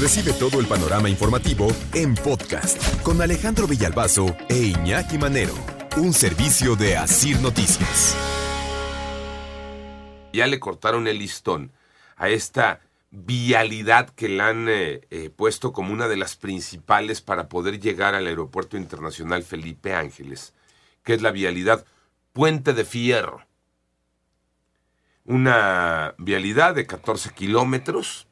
Recibe todo el panorama informativo en podcast con Alejandro Villalbazo e Iñaki Manero, un servicio de Asir Noticias. Ya le cortaron el listón a esta vialidad que le han eh, eh, puesto como una de las principales para poder llegar al Aeropuerto Internacional Felipe Ángeles, que es la vialidad Puente de Fierro. Una vialidad de 14 kilómetros,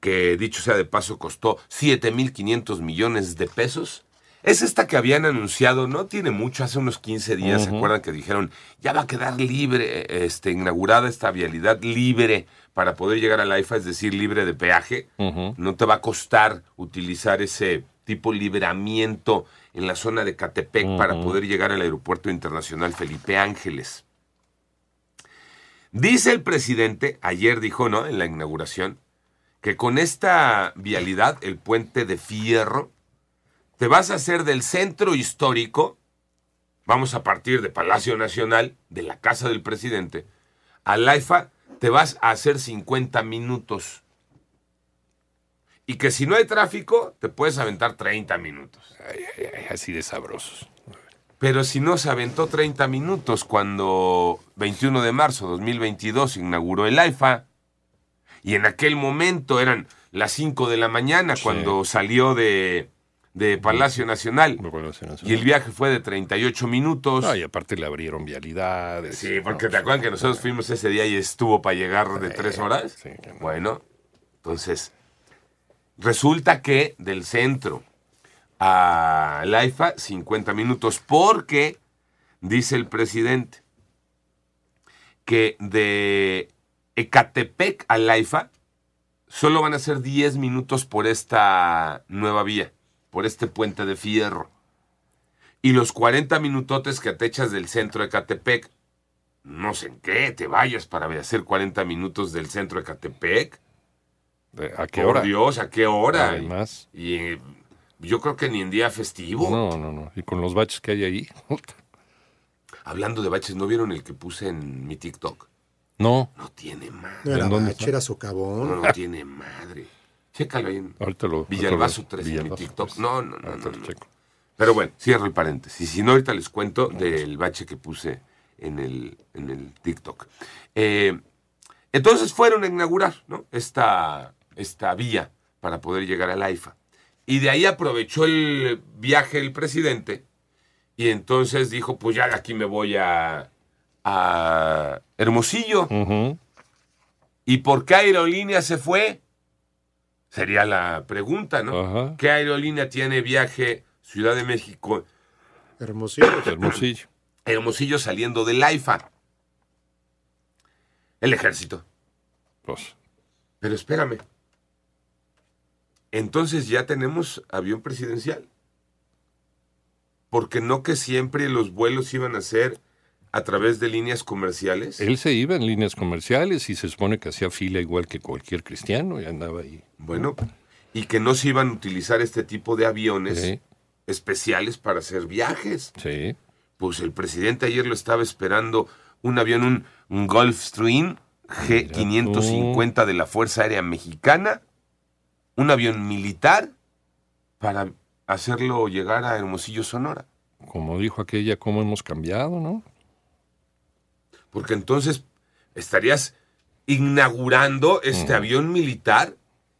que dicho sea de paso costó 7.500 millones de pesos. Es esta que habían anunciado, no tiene mucho, hace unos 15 días, ¿se acuerdan que dijeron, ya va a quedar libre, este, inaugurada esta vialidad libre para poder llegar al AIFA, es decir, libre de peaje? No te va a costar utilizar ese tipo libramiento en la zona de Catepec para poder llegar al Aeropuerto Internacional Felipe Ángeles. Dice el presidente, ayer dijo, ¿no? En la inauguración, que con esta vialidad, el puente de fierro, te vas a hacer del centro histórico, vamos a partir de Palacio Nacional, de la casa del presidente, al AIFA, te vas a hacer 50 minutos. Y que si no hay tráfico, te puedes aventar 30 minutos. así de sabrosos. Pero si no se aventó 30 minutos cuando 21 de marzo de 2022 inauguró el AIFA, y en aquel momento eran las 5 de la mañana cuando salió de, de Palacio Nacional. Y el viaje fue de 38 minutos. y aparte le abrieron vialidades. Sí, porque te acuerdan que nosotros fuimos ese día y estuvo para llegar de tres horas. Sí, Bueno, entonces, resulta que del centro a Laifa, 50 minutos, porque, dice el presidente, que de Ecatepec a Laifa solo van a ser 10 minutos por esta nueva vía, por este puente de fierro. Y los 40 minutotes que te echas del centro de Ecatepec, no sé en qué, te vayas para hacer 40 minutos del centro de Ecatepec. ¿A qué Por hora? Dios, ¿a qué hora? Además. Y eh, yo creo que ni en día festivo. No, no, no. Y con los baches que hay ahí. Hablando de baches, ¿no vieron el que puse en mi TikTok? No. No tiene madre. No era ¿En dónde bache, era socavón. No, no tiene madre. Chécalo ahí en Ahorita lo. Villalbazo ahorita lo- 3 en mi TikTok. 3. No, no, no, no, lo no. checo. Pero bueno, cierro el paréntesis. Si no, ahorita les cuento del bache que puse en el, en el TikTok. Eh, entonces fueron a inaugurar ¿no? esta, esta vía para poder llegar al AIFA. Y de ahí aprovechó el viaje el presidente y entonces dijo, pues ya de aquí me voy a, a Hermosillo. ¿Y por qué aerolínea se fue? Sería la pregunta, ¿no? ¿Qué aerolínea tiene viaje Ciudad de México, Hermosillo. Hermosillo. Hermosillo saliendo del AIFA? El ejército. Pues. Pero espérame. Entonces ya tenemos avión presidencial. Porque no que siempre los vuelos iban a ser a través de líneas comerciales. Él se iba en líneas comerciales y se supone que hacía fila igual que cualquier cristiano y andaba ahí. Bueno, y que no se iban a utilizar este tipo de aviones Sí, especiales para hacer viajes. sí. Pues el presidente ayer lo estaba esperando un avión, un, un Gulfstream G550 de la Fuerza Aérea Mexicana, un avión militar para hacerlo llegar a Hermosillo, Sonora. Como dijo aquella, cómo hemos cambiado, ¿no? Porque entonces estarías inaugurando este avión militar,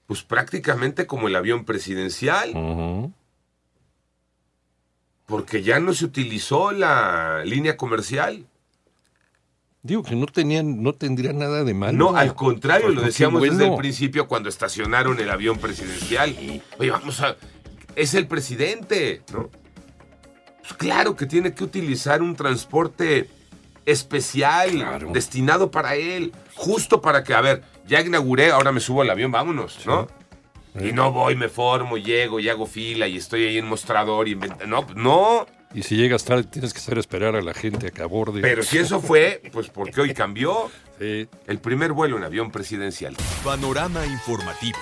pues prácticamente como el avión presidencial, porque ya no se utilizó la línea comercial. Digo que no tenían, no tendría nada de malo. No, al contrario, Pues, lo qué decíamos desde el principio cuando estacionaron el avión presidencial. Oye, vamos a... Es el presidente, ¿no? Pues claro que tiene que utilizar un transporte especial, Claro. destinado para él, justo para que, a ver, ya inauguré, ahora me subo al avión, vámonos, ¿no? Y no voy, me formo, llego y hago fila y estoy ahí en mostrador y inventa- No, pues no. Y si llegas tarde, tienes que hacer esperar a la gente a que aborde. Pero si eso fue, pues porque hoy cambió Sí. el primer vuelo en avión presidencial. Panorama informativo.